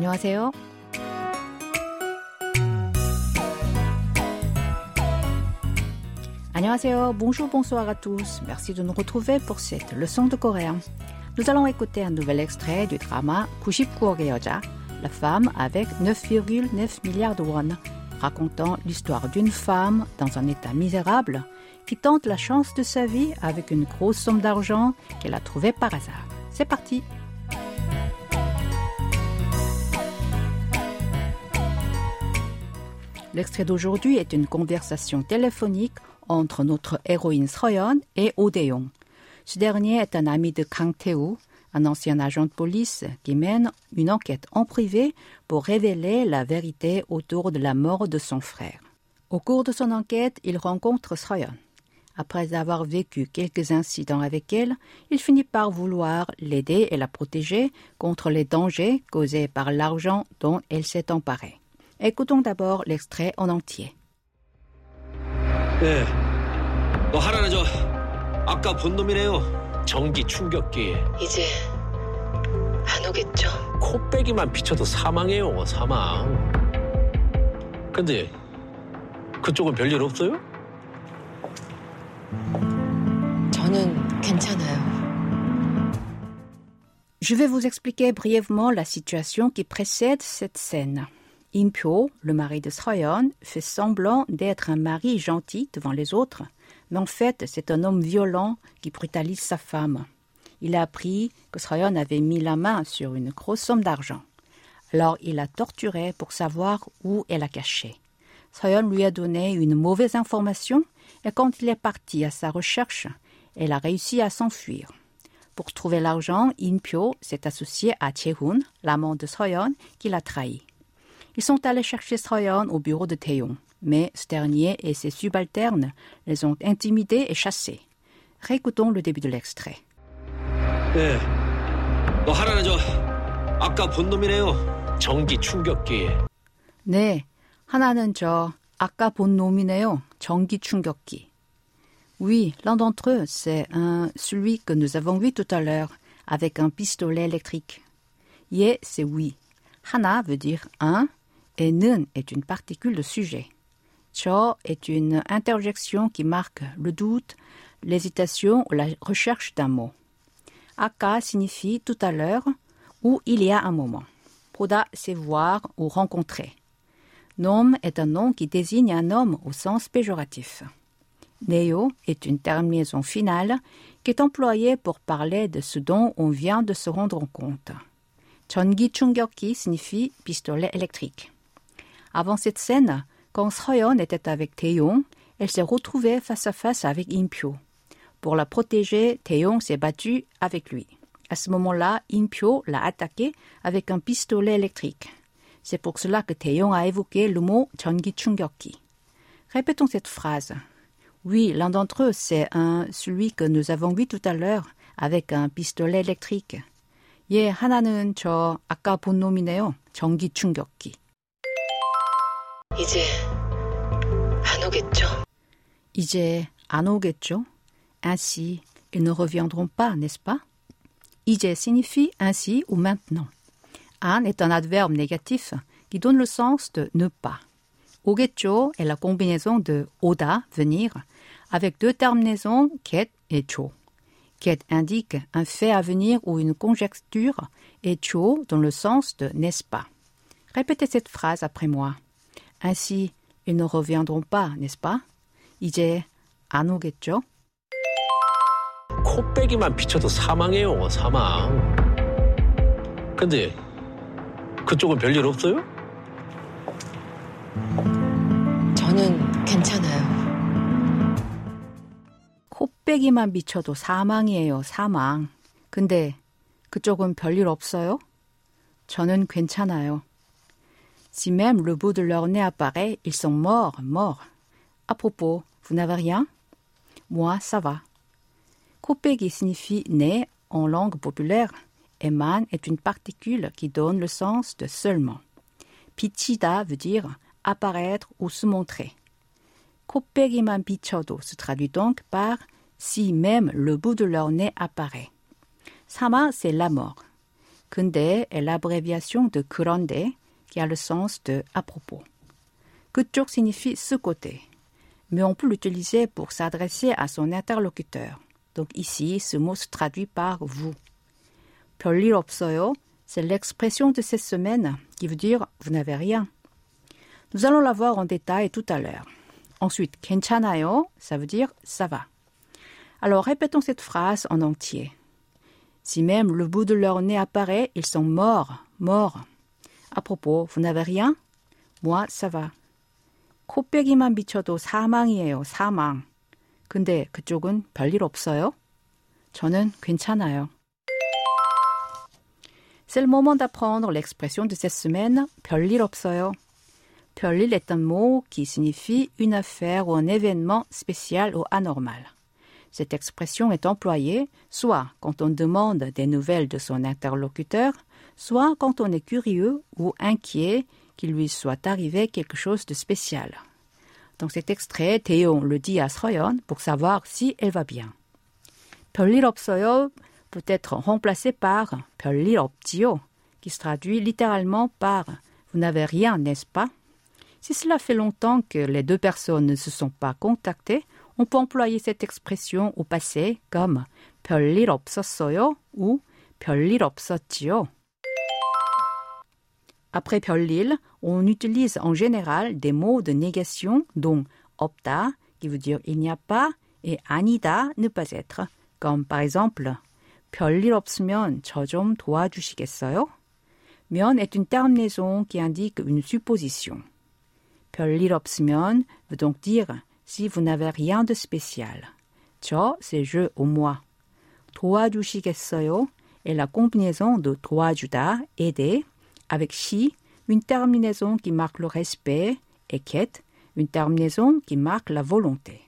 안녕하세요. Annyeonghaseyo, bonjour, bonsoir à tous. Merci de nous retrouver pour cette leçon de coréen. Nous allons écouter un nouvel extrait du drama 99억의 여자, la femme avec 9,9 milliards de won, racontant l'histoire d'une femme dans un état misérable qui tente la chance de sa vie avec une grosse somme d'argent qu'elle a trouvée par hasard. C'est parti! L'extrait d'aujourd'hui est une conversation téléphonique entre notre héroïne Soyeon et Odeong. Ce dernier est un ami de Kang Tae-woo, un ancien agent de police qui mène une enquête en privé pour révéler la vérité autour de la mort de son frère. Au cours de son enquête, il rencontre Soyeon. Après avoir vécu quelques incidents avec elle, il finit par vouloir l'aider et la protéger contre les dangers causés par l'argent dont elle s'est emparée. Écoutons d'abord l'extrait en entier. 네. 너 하라는 저 아까 본 놈이래요. 전기 충격기. 이제 안 오겠죠? 코빼기만 비춰도 사망해요. 사망. 근데 그쪽은 별일 없어요? 저는 괜찮아요. Je vais vous expliquer brièvement la situation qui précède cette scène. Impyo, le mari de Sroyon, fait semblant d'être un mari gentil devant les autres, mais en fait c'est un homme violent qui brutalise sa femme. Il a appris que Sroyon avait mis la main sur une grosse somme d'argent. Alors il a torturé pour savoir où elle a caché. Sroyon lui a donné une mauvaise information et quand il est parti à sa recherche, elle a réussi à s'enfuir. Pour trouver l'argent, Impyo s'est associé à Chehun, l'amant de Soyeon, qui l'a trahi. Ils sont allés chercher Soyeon au bureau de Taeyong, mais ce dernier et ses subalternes les ont intimidés et chassés. Réécoutons le début de l'extrait. 네. 너 하라는 저 아까 본 놈이래요. 전기 충격기. 네, 하나는 저 아까 본 놈이네요. 전기 충격기. Oui, l'un d'entre eux, c'est un celui que nous avons vu tout à l'heure avec un pistolet électrique. Ye, c'est oui. Hana veut dire un et 는 est une particule de sujet. Cho est une interjection qui marque le doute, l'hésitation ou la recherche d'un mot. Aka signifie tout à l'heure ou il y a un moment. Poda, c'est voir ou rencontrer. Nom est un nom qui désigne un homme au sens péjoratif. Neo est une terminaison finale qui est employée pour parler de ce dont on vient de se rendre compte. Chongi Chungyoki signifie pistolet électrique. Avant cette scène, quand Sroyon était avec Taeyong, elle s'est retrouvée face à face avec Impyo. Pour la protéger, Taeyong s'est battu avec lui. À ce moment-là, Impyo l'a attaqué avec un pistolet électrique. C'est pour cela que Taeyong a évoqué le mot 전기 충격기. Répétons cette phrase. Oui, l'un d'entre eux, c'est un, celui que nous avons vu tout à l'heure, avec un pistolet électrique. 예, 하나는 저 아까 본 놈이네요. 전기 충격기. 이제 안 오겠죠? 이제 안 오겠죠? Ainsi, ils ne reviendront pas, n'est-ce pas? 이제 signifie ainsi ou maintenant. 안 est un adverbe négatif qui donne le sens de ne pas. 오겠죠 est la combinaison de 오다, venir, avec deux terminaisons ket et 조. Ket indique un fait à venir ou une conjecture et 조 dans le sens de n'est-ce pas. Répétez cette phrase après moi. Ainsi, ils ne reviendront pas, n'est-ce pas? 이제 안 오겠죠? 코빼기만 비춰도 사망해요. 사망. 근데 그쪽은 별일 없어요? 저는 괜찮아요. 코빼기만 비춰도 사망이에요, 사망. 근데 그쪽은 별일 없어요? 저는 괜찮아요. Si même le bout de leur nez apparaît, ils sont morts, morts. À propos, vous n'avez rien? Moi, ça va. Kopeki signifie nez en langue populaire. Eman est une particule qui donne le sens de seulement. Pichida veut dire apparaître ou se montrer. Kopegiman bichodo se traduit donc par si même le bout de leur nez apparaît. Sama, c'est la mort. Kunde est l'abréviation de kurande, qui a le sens de à propos. 그쪽 signifie ce côté, mais on peut l'utiliser pour s'adresser à son interlocuteur. Donc ici, ce mot se traduit par vous. 별일 없어요, c'est l'expression de cette semaine qui veut dire vous n'avez rien. Nous allons la voir en détail tout à l'heure. Ensuite, 괜찮아요, ça veut dire ça va. Alors répétons cette phrase en entier. Si même le bout de leur nez apparaît, ils sont morts, morts. À propos, vous n'avez rien? Moi, ça va. 코빼기만 비쳐도 사망이에요, 사망. 근데 그쪽은 별일 없어요? 저는 괜찮아요. C'est le moment d'apprendre l'expression de cette semaine, 별일 없어요. 별일 est un mot qui signifie une affaire ou un événement spécial ou anormal. Cette expression est employée soit quand on demande des nouvelles de son interlocuteur, soit quand on est curieux ou inquiet qu'il lui soit arrivé quelque chose de spécial. Dans cet extrait, Théon le dit à Sroyon pour savoir si elle va bien. 별일 없어요 peut être remplacé par 별일 없지요, qui se traduit littéralement par vous n'avez rien, n'est-ce pas? Si cela fait longtemps que les deux personnes ne se sont pas contactées, on peut employer cette expression au passé comme 별일 없었어요 ou 별일 없었지요. Après 별일, on utilise en général des mots de négation dont 없다 qui veut dire il n'y a pas et 아니다 ne pas être comme par exemple 별일 없으면 저 좀 도와주시겠어요? 면 est une terminaison qui indique une supposition. 별일 없으면 veut donc dire si vous n'avez rien de spécial. 저, c'est je ou moi. 도와주시겠어요 est la combinaison de 도와주다, aider, avec 시, une terminaison qui marque le respect, et ket, une terminaison qui marque la volonté.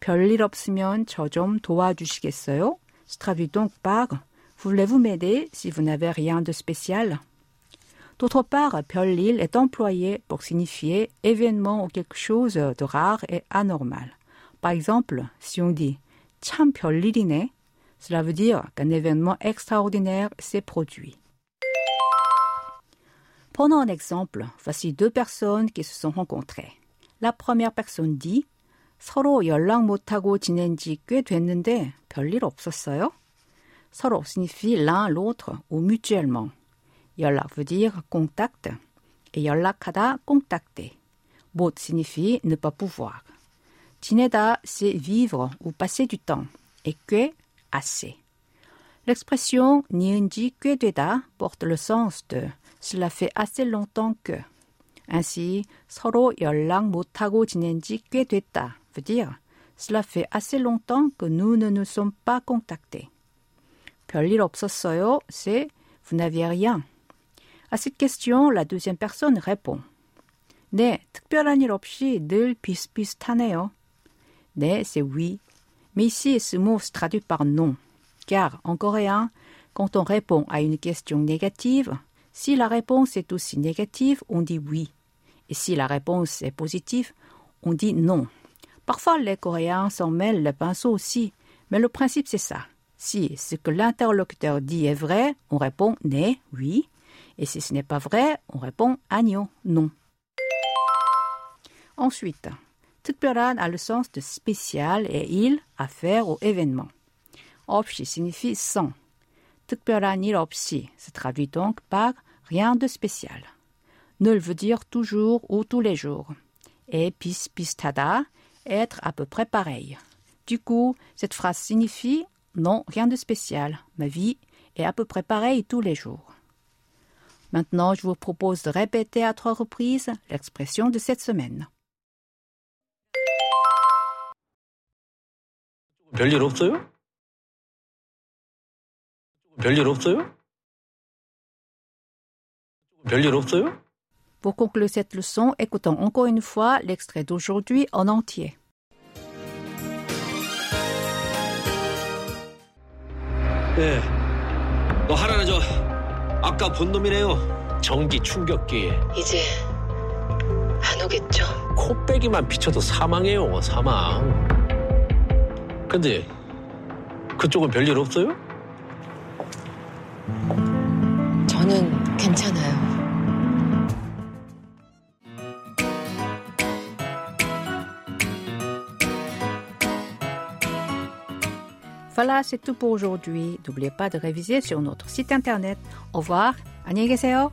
별일 없으면 저 좀 도와주시겠어요? se traduit donc par Voulez-vous m'aider si vous n'avez rien de spécial? D'autre part, 별일 est employé pour signifier événement ou quelque chose de rare et anormal. Par exemple, si on dit 참 별일이네, cela veut dire qu'un événement extraordinaire s'est produit. Prenons un exemple. Voici deux personnes qui se sont rencontrées. La première personne dit 서로 연락 못하고 지낸 지 꽤 됐는데 별일 없었어요? 서로 signifie l'un l'autre ou mutuellement. 연락 veut dire contact et 연락하다 contacter. 못 signifie ne pas pouvoir. 지내다 c'est vivre ou passer du temps et 꽤 assez. L'expression 니은지 꽤 되다 porte le sens de cela fait assez longtemps que. ainsi 서로 연락 못하고 지낸 지 꽤 됐다 veut dire cela fait assez longtemps que nous ne nous sommes pas contactés. 별일 없었어요, c'est vous n'aviez rien. À cette question, la deuxième personne répond. 네, 특별한 일 없이 늘 비슷비슷하네요. 네, c'est oui. Mais ici, ce mot se traduit par non. Car, en coréen, quand on répond à une question négative, si la réponse est aussi négative, on dit oui. Et si la réponse est positive, on dit non. Parfois, les Coréens s'en mêlent les pinceaux aussi, mais le principe c'est ça. Si ce que l'interlocuteur dit est vrai, on répond né, oui, et si ce n'est pas vrai, on répond agno, non. Ensuite, 특별한 a le sens de spécial et il, affaire ou événement. 없이 signifie sans. 특별한 일 없이 se traduit donc par rien de spécial. Nul veut dire toujours ou tous les jours. Et 비슷비슷하다, être à peu près pareil. Du coup, cette phrase signifie non, rien de spécial. Ma vie est à peu près pareille tous les jours. Maintenant, je vous propose de répéter à trois reprises l'expression de cette semaine. 별일 없어요? 별일 없어요? 별일 없어요? Pour conclure cette leçon, écoutons encore une fois l'extrait d'aujourd'hui en entier. 네. 너 하라는 저 아까 본 놈이네요. 전기 충격기. 이제 안 오겠죠? 코빼기만 비쳐도 사망해요. 사망. 근데 그쪽은 별일 없어요? 저는 괜찮아요. Voilà, c'est tout pour aujourd'hui. N'oubliez pas de réviser sur notre site internet. Au revoir. 안녕히 계세요.